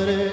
Hare